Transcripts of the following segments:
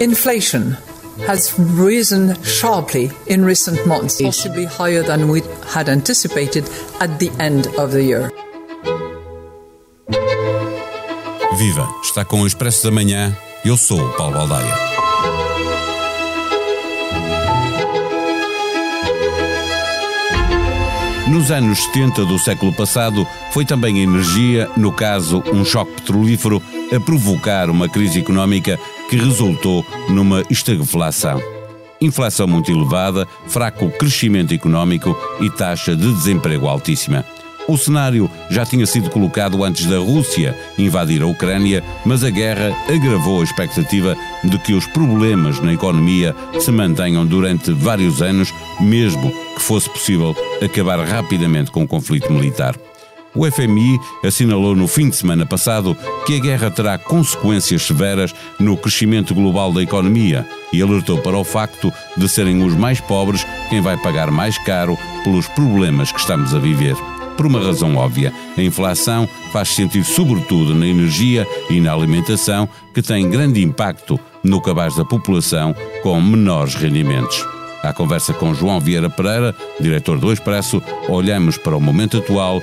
Inflation has risen sharply in recent months, possibly higher than we had anticipated at the end of the year. Viva! Está com o Expresso da Manhã. Eu sou o Paulo Baldaia. Nos anos 70 do século passado, foi também a energia, no caso um choque petrolífero, a provocar uma crise económica que resultou numa estagflação. Inflação muito elevada, fraco crescimento económico e taxa de desemprego altíssima. O cenário já tinha sido colocado antes da Rússia invadir a Ucrânia, mas a guerra agravou a expectativa de que os problemas na economia se mantenham durante vários anos, mesmo que fosse possível acabar rapidamente com o conflito militar. O FMI assinalou no fim de semana passado que a guerra terá consequências severas no crescimento global da economia e alertou para o facto de serem os mais pobres quem vai pagar mais caro pelos problemas que estamos a viver. Por uma razão óbvia, a inflação faz sentir sobretudo na energia e na alimentação, que tem grande impacto no cabaz da população com menores rendimentos. À conversa com João Vieira Pereira, diretor do Expresso, olhamos para o momento atual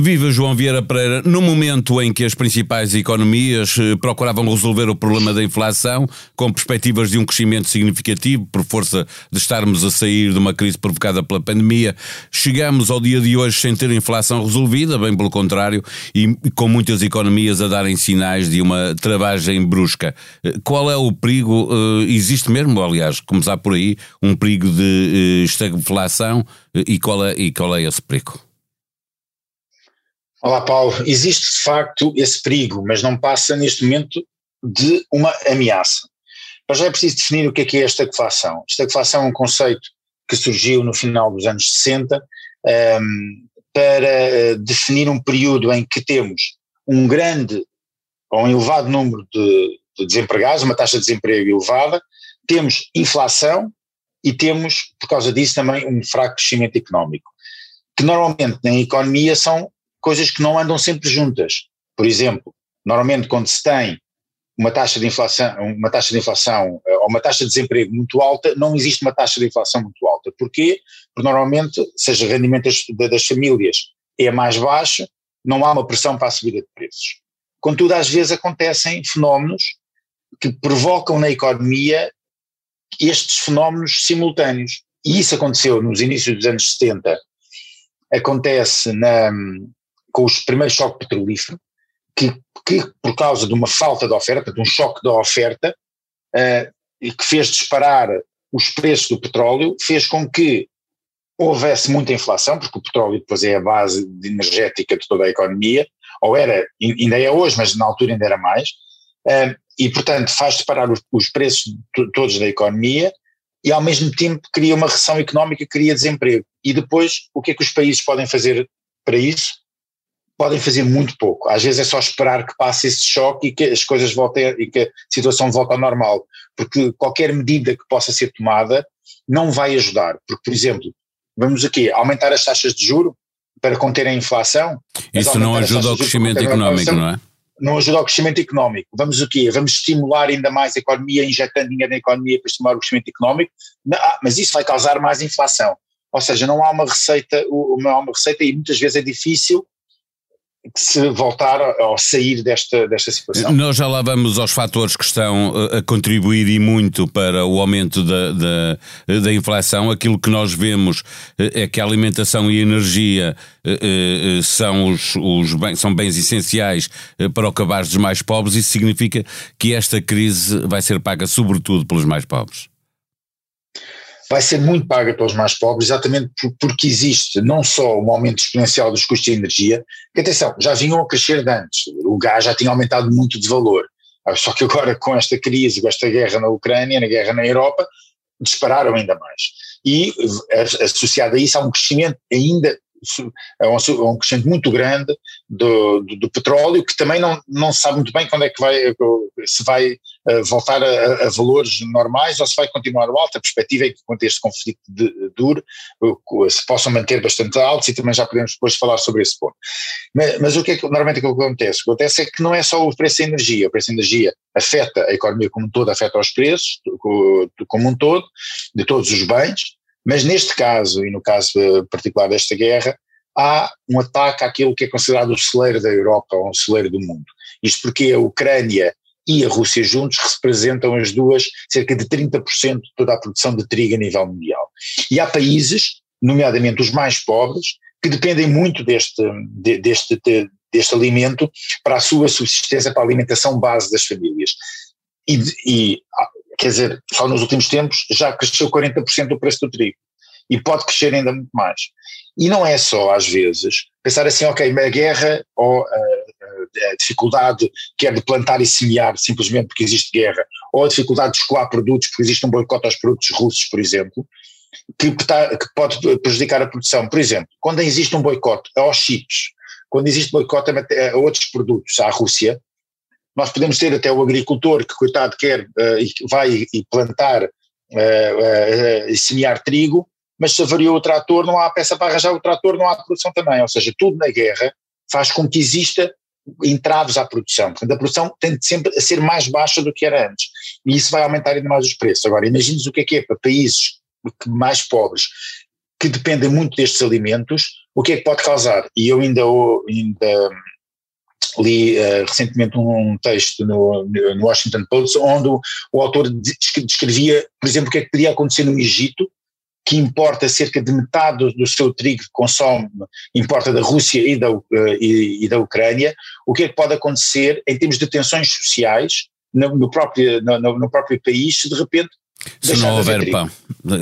Viva João Vieira Pereira, no momento em que as principais economias eh, procuravam resolver o problema da inflação, com perspectivas de um crescimento significativo por força de estarmos a sair de uma crise provocada pela pandemia, chegamos ao dia de hoje sem ter inflação resolvida, bem pelo contrário, e com muitas economias a darem sinais de uma travagem brusca. Eh, qual é o perigo? Eh, existe mesmo, aliás, começar por aí, um perigo de estagflação e qual é, e qual é esse perigo? Olá, Paulo. Existe de facto esse perigo, mas não passa neste momento de uma ameaça. Mas já é preciso definir o que é que é a estagflação. Estagflação é um conceito que surgiu no final dos anos 60 um, ehm, para eh, definir um período em que temos um grande ou um elevado número de, de desempregados, uma taxa de desemprego elevada, temos inflação e temos, por causa disso, também um fraco crescimento económico, que normalmente na economia são coisas que não andam sempre juntas. Por exemplo, normalmente quando se tem uma taxa de inflação, uma taxa de inflação eh, ou uma taxa de desemprego muito alta, não existe uma taxa de inflação muito alta. Porquê? Porque normalmente, seja o rendimento das, das famílias é mais baixo, não há uma pressão para a subida de preços. Contudo, às vezes acontecem fenómenos que provocam na economia estes fenómenos simultâneos. E isso aconteceu nos inícios dos anos 70, acontece na, com os primeiros choque petrolífero, que, que por causa de uma falta de oferta, de um choque da oferta, uh, e que fez disparar os preços do petróleo, fez com que houvesse muita inflação, porque o petróleo depois é a base energética de toda a economia, ou era, ainda é hoje, mas na altura ainda era mais, uh, e portanto faz disparar os, os preços todos da economia e ao mesmo tempo cria uma recessão económica, cria desemprego. E depois o que é que os países podem fazer para isso? Podem fazer muito pouco. Às vezes é só esperar que passe esse choque e que as coisas voltem e que a situação volte ao normal, porque qualquer medida que possa ser tomada não vai ajudar. Porque, por exemplo, vamos aqui aumentar as taxas de juro para conter a inflação. Isso não ajuda ao crescimento económico, não é? Não ajuda ao crescimento económico. Vamos o quê? Vamos estimular ainda mais a economia, injetando dinheiro na economia para estimular o crescimento económico, ah, mas isso vai causar mais inflação. Ou seja, não há uma receita, não há uma receita e muitas vezes é difícil se voltar ou sair desta, desta situação. Nós já lá vamos aos fatores que estão eh, a contribuir e muito para o aumento da, da, da inflação. Aquilo que nós vemos eh, é que a alimentação e a energia eh, são, os, os bens, são bens essenciais para o cabaz dos mais pobres. Isso significa que esta crise vai ser paga sobretudo pelos mais pobres vai ser muito paga pelos mais pobres, exatamente porque existe não só um aumento exponencial dos custos de energia, que atenção, já vinham a crescer de antes, o gás já tinha aumentado muito de valor, ah, só que agora com esta crise, com esta guerra na Ucrânia, na guerra na Europa, dispararam ainda mais. E associado a isso há um crescimento ainda um, crescimento muito grande do, do, do, petróleo, que também não, não se sabe muito bem quando é que vai, se vai voltar a, a, valores normais ou se vai continuar alto. A perspectiva é que, quando este conflito de, dure, se possam manter bastante altos e também já podemos depois falar sobre esse ponto. Mas, mas o que é que normalmente o que acontece? O que acontece é que não é só o preço da energia, o preço da energia afeta a economia como um todo, afeta os preços como um todo, de todos os bens, mas neste caso, e no caso particular desta guerra, há um ataque àquilo que é considerado o celeiro da Europa ou o celeiro do mundo. Isto porque a Ucrânia e a Rússia juntos representam as duas cerca de 30% de toda a produção de trigo a nível mundial. E há países, nomeadamente os mais pobres, que dependem muito deste, deste, deste alimento para a sua subsistência, para a alimentação base das famílias. E, e quer dizer, só nos últimos tempos já cresceu 40% o preço do trigo e pode crescer ainda muito mais. E não é só, às vezes, pensar assim, ok, a guerra ou a, a dificuldade que é de plantar e semear simplesmente porque existe guerra, ou a dificuldade de escoar produtos porque existe um boicote aos produtos russos, por exemplo, que, que pode prejudicar a produção. Por exemplo, quando existe um boicote aos chips, quando existe boicote a, a outros produtos à Rússia, nós podemos ter até o agricultor que, coitado, quer uh, vai e plantar uh, uh, e semear trigo, mas se avariou o trator, não há peça para arranjar o trator, não há produção também. Ou seja, tudo na guerra faz com que exista entraves à produção. Portanto, a produção tende sempre a ser mais baixa do que era antes. E isso vai aumentar ainda mais os preços. Agora, imagines o que é que é para países mais pobres, que dependem muito destes alimentos, o que é que pode causar? E eu ainda, ainda li uh, recentemente um texto no, no Washington Post onde o, o, autor descrevia, por exemplo, o que é que podia acontecer no Egito, que importa cerca de metade do, seu trigo que consome, importa da Rússia e da, uh, e, e, da Ucrânia, o que é que pode acontecer em termos de tensões sociais no, no próprio, no, no próprio país se de repente se não houver pão,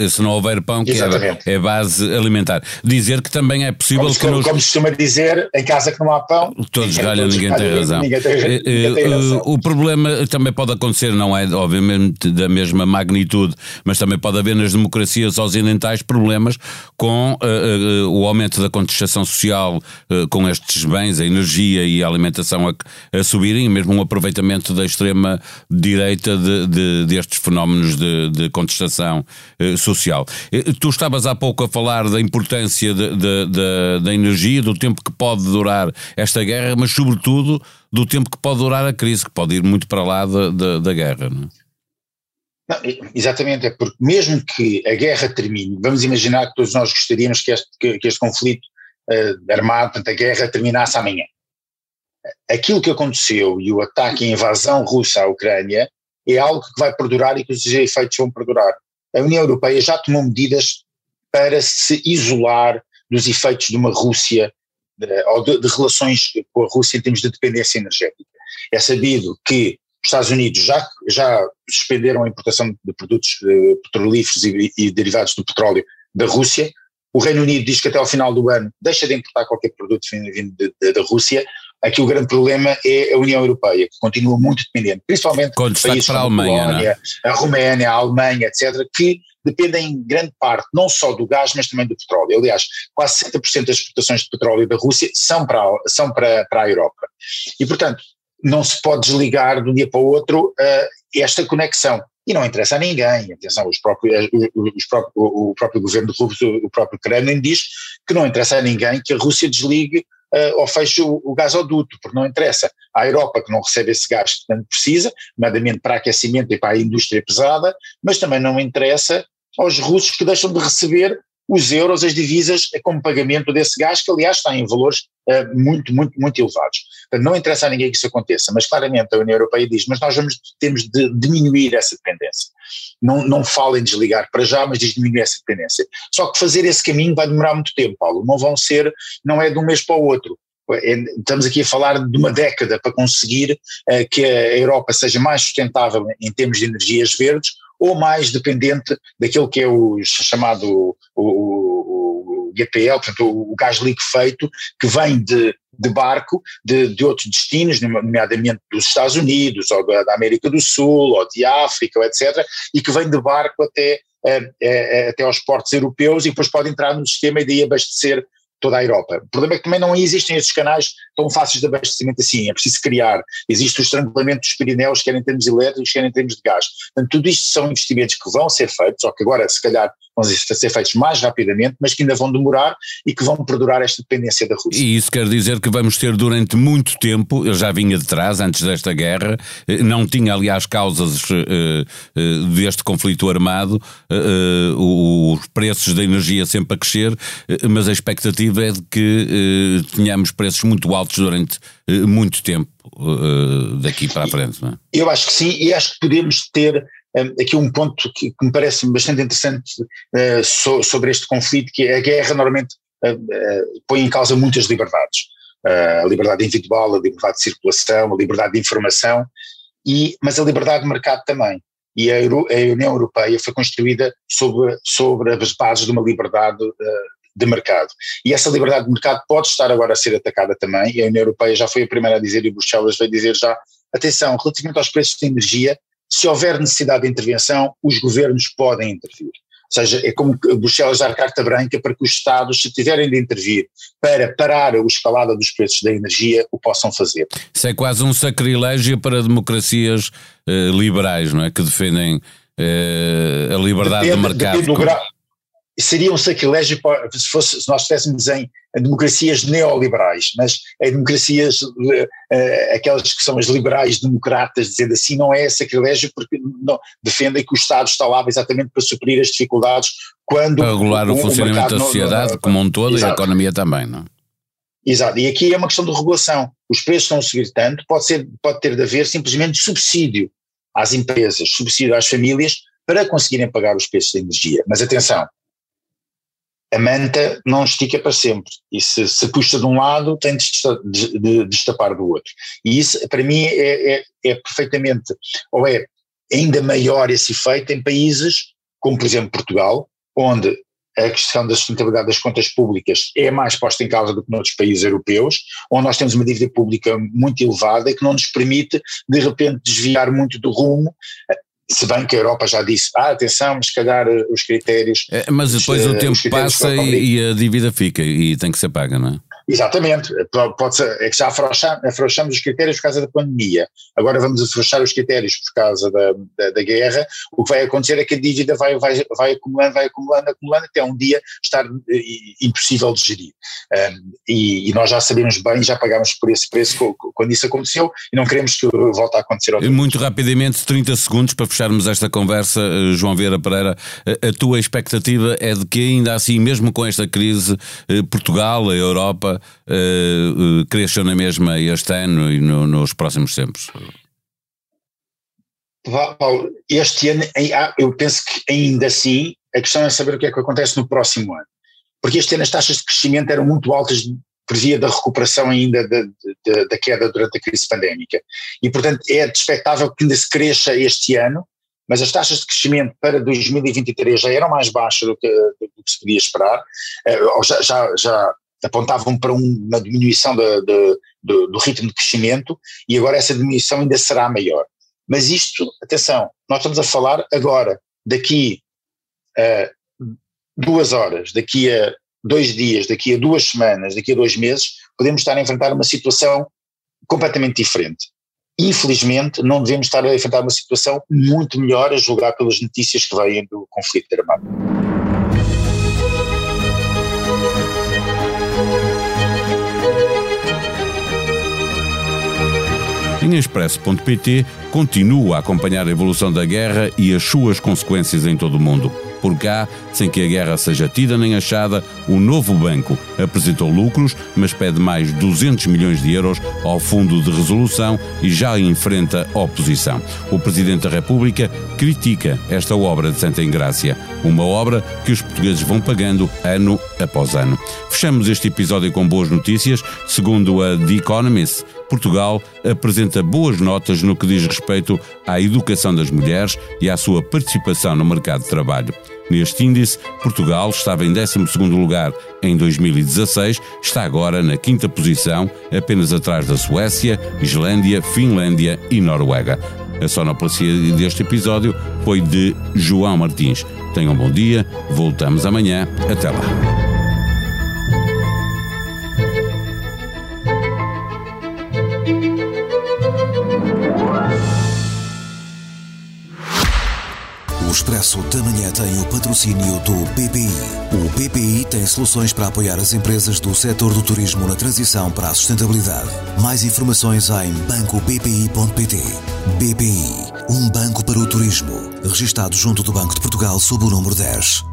se não houver pão, que é, é, base alimentar. Dizer que também é possível como, que. Nos... Como se costuma dizer, em casa que não há pão. Todos galham, ninguém, tem razão. Ninguém tem, ninguém tem eh, razão. O problema também pode acontecer, não é obviamente da mesma magnitude, mas também pode haver nas democracias ocidentais problemas com uh, uh, o aumento da contestação social uh, com estes bens, a energia e a alimentação a, a subirem, e mesmo um aproveitamento da extrema direita de, de, destes fenómenos de de contestação eh, social. Eh, tu estavas há pouco a falar da importância da energia, do tempo que pode durar esta guerra, mas sobretudo do tempo que pode durar a crise, que pode ir muito para lá da guerra. Não, é? não exatamente, é porque mesmo que a guerra termine, vamos imaginar que todos nós gostaríamos que este, que, que este conflito uh, armado, portanto, a guerra terminasse amanhã. Aquilo que aconteceu e o ataque e a invasão russa à Ucrânia é algo que vai perdurar e que os efeitos vão perdurar. A União Europeia já tomou medidas para se isolar dos efeitos de uma Rússia de, ou de, de, relações com a Rússia em termos de dependência energética. É sabido que os Estados Unidos já, já suspenderam a importação de produtos uh, petrolíferos e, e derivados do petróleo da Rússia. O Reino Unido diz que até ao final do ano deixa de importar qualquer produto vindo da Rússia. Aqui o grande problema é a União Europeia, que continua muito dependente, principalmente Com países para a Alemanha, Polónia, é? a Roménia, a Alemanha, etc., que dependem em grande parte não só do gás, mas também do petróleo. Aliás, quase 70% das exportações de petróleo da Rússia são para, são para, para a Europa. E, portanto, não se pode desligar de um dia para o outro uh, esta conexão. E não interessa a ninguém, atenção, os próprios, os, os próprios, o próprio governo russo, o próprio Kremlin diz que não interessa a ninguém que a Rússia desligue uh, ou feche o, o gasoduto, porque não interessa. À Europa que não recebe esse gás que tanto precisa, nomeadamente para aquecimento e para a indústria pesada, mas também não interessa aos russos que deixam de receber os euros, as divisas como pagamento desse gás, que aliás está em valores uh, muito, muito, muito elevados. Não interessa a ninguém que isso aconteça, mas claramente a União Europeia diz, mas nós vamos, temos de diminuir essa dependência. Não, não fala em desligar para já, mas diz diminuir essa dependência. Só que fazer esse caminho vai demorar muito tempo, Paulo, não vão ser, não é de um mês para o outro. É, estamos aqui a falar de uma década para conseguir uh, que a Europa seja mais sustentável em termos de energias verdes ou mais dependente daquilo que é o chamado o, o, GPL, portanto o, gás liquefeito que vem de, de barco de, de, outros destinos, nomeadamente dos Estados Unidos, ou da, América do Sul, ou de África, etc., e que vem de barco até, é, é, até aos portos europeus e depois pode entrar no sistema e daí abastecer toda a Europa. O problema é que também não existem esses canais tão fáceis de abastecimento assim, é preciso criar. Existe o estrangulamento dos Pirineus, quer em termos elétricos, quer em termos de gás. Portanto, tudo isto são investimentos que vão ser feitos, ou que agora, se calhar, vão ser feitos mais rapidamente, mas que ainda vão demorar e que vão perdurar esta dependência da Rússia. E isso quer dizer que vamos ter durante muito tempo, eu já vinha de trás, antes desta guerra, eh, não tinha, aliás, causas uh, uh, deste conflito armado, os preços da energia sempre a crescer, mas a expectativa é de que tenhamos preços muito altos durante muito tempo daqui para a frente. Não é? Eu acho que sim, e acho que podemos ter aqui um ponto que, que, me parece bastante interessante uh, so, sobre este conflito, que é a guerra normalmente uh, uh, põe em causa muitas liberdades. a liberdade individual, a liberdade de circulação, a liberdade de informação, e, mas a liberdade de mercado também. E a, Euro, a União Europeia foi construída sobre, sobre as bases de uma liberdade de mercado. E essa liberdade de mercado pode estar agora a ser atacada também, e a União Europeia já foi a primeira a dizer, e Bruxelas vai dizer já, atenção, relativamente aos preços de energia, se houver necessidade de intervenção, os governos podem intervir. Ou seja, é como Bruxelas dar carta branca para que os Estados, se tiverem de intervir para parar a escalada dos preços da energia, o possam fazer. Isso é quase um sacrilégio para democracias eh, liberais, não é? Que defendem eh, a liberdade depende, do mercado. Do grau, seria um sacrilégio se, fosse, se nós estivéssemos em democracias neoliberais, mas em democracias, uh, aquelas que são as liberais democratas, dizendo assim, não é sacrilégio porque não, defendem que o Estado está lá exatamente para suprir as dificuldades quando… Para regular o, o funcionamento da sociedade como um todo exato. e a economia também, não Exato, e aqui é uma questão de regulação. Os preços estão a subir tanto, pode, ser, pode ter de haver simplesmente subsídio às empresas, subsídio às famílias para conseguirem pagar os preços da energia. Mas atenção, a manta não estica para sempre e se, se puxa de um lado tem de destapar do outro. E isso para mim é, é, é perfeitamente, ou é ainda maior esse efeito em países como por exemplo Portugal, onde a questão da sustentabilidade das contas públicas é mais posta em causa do que noutros países europeus, onde nós temos uma dívida pública muito elevada e que não nos permite, de repente, desviar muito do rumo, se bem que a Europa já disse, ah, atenção, mas se calhar eh, os critérios. É, mas depois o tempo passa e, e, a dívida fica e tem que ser paga, não é? Exatamente, pode ser, é que já afrouxamos, afrouxamos os critérios por causa da pandemia, agora vamos afrouxar os critéririos por causa da, da, da, guerra, o que vai acontecer é que a dívida vai, vai, vai acumulando, vai acumulando, acumulando, até um dia estar eh, impossível de gerir. Um, e, e, nós já sabemos bem, já pagámos por esse preço quando isso aconteceu e não queremos que volte a acontecer Muito rapidamente, 30 segundos para fecharmos esta conversa, eh, João Vieira Pereira, a, a tua expectativa é de que ainda assim, mesmo com esta crise, eh, Portugal, a Europa, uh, cresçam na mesma este ano e no, nos próximos tempos? Paulo, este ano eu penso que ainda assim a questão é saber o que é que acontece no próximo ano. Porque este ano as taxas de crescimento eram muito altas por via da recuperação ainda da, da, da queda durante a crise pandémica. E, portanto, é expectável que ainda se cresça este ano, mas as taxas de crescimento para 2023 já eram mais baixas do que, do que se podia esperar, ou já, já, já apontavam para uma diminuição de, de, de, do ritmo de crescimento e agora essa diminuição ainda será maior. Mas isto, atenção, nós estamos a falar agora, daqui a duas horas, daqui a dois dias, daqui a duas semanas, daqui a dois meses, podemos estar a enfrentar uma situação completamente diferente. Infelizmente, não devemos estar a enfrentar uma situação muito melhor a julgar pelas notícias que vêm do conflito armado. Em Expresso.pt continua a acompanhar a evolução da guerra e as suas consequências em todo o mundo. Por cá, sem que a guerra seja tida nem achada, o novo banco apresentou lucros, mas pede mais 200 milhões de euros ao Fundo de Resolução e já enfrenta oposição. O Presidente da República critica esta obra de Santa Engrácia, uma obra que os portugueses vão pagando ano após ano. Fechamos este episódio com boas notícias. Segundo a The Economist, Portugal apresenta boas notas no que diz respeito à educação das mulheres e à sua participação no mercado de trabalho. Neste índice, Portugal estava em 12 lugar em 2016, está agora na quinta posição, apenas atrás da Suécia, Islândia, Finlândia e Noruega. A sonoplastia deste episódio foi de João Martins. Tenham um bom dia, voltamos amanhã. Até lá. Expresso da Manhã tem o patrocínio do BPI. O BPI tem soluções para apoiar as empresas do setor do turismo na transição para a sustentabilidade. Mais informações em bancobpi.pt. BPI, um banco para o turismo. Registado junto do Banco de Portugal sob o número 10.